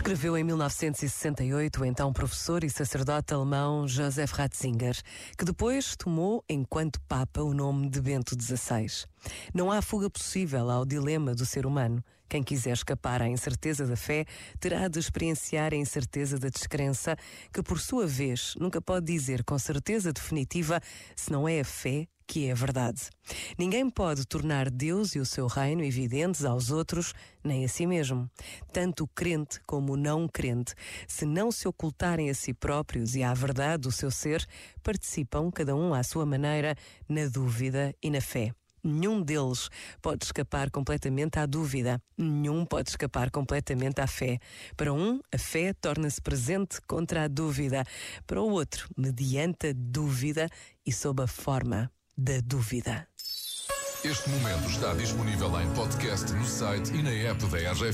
Escreveu em 1968 o então professor e sacerdote alemão Joseph Ratzinger, que depois tomou, enquanto Papa, o nome de Bento XVI. Não há fuga possível ao dilema do ser humano. Quem quiser escapar à incerteza da fé terá de experienciar a incerteza da descrença, que por sua vez nunca pode dizer com certeza definitiva se não é a fé que é verdade. Ninguém pode tornar Deus e o seu reino evidentes aos outros, nem a si mesmo. Tanto o crente como o não crente, se não se ocultarem a si próprios e à verdade do seu ser, participam, cada um à sua maneira, na dúvida e na fé. Nenhum deles pode escapar completamente à dúvida. Nenhum pode escapar completamente à fé. Para um, a fé torna-se presente contra a dúvida. Para o outro, mediante a dúvida e sob a forma da dúvida. Este momento está disponível em podcast no site e na app da RGF.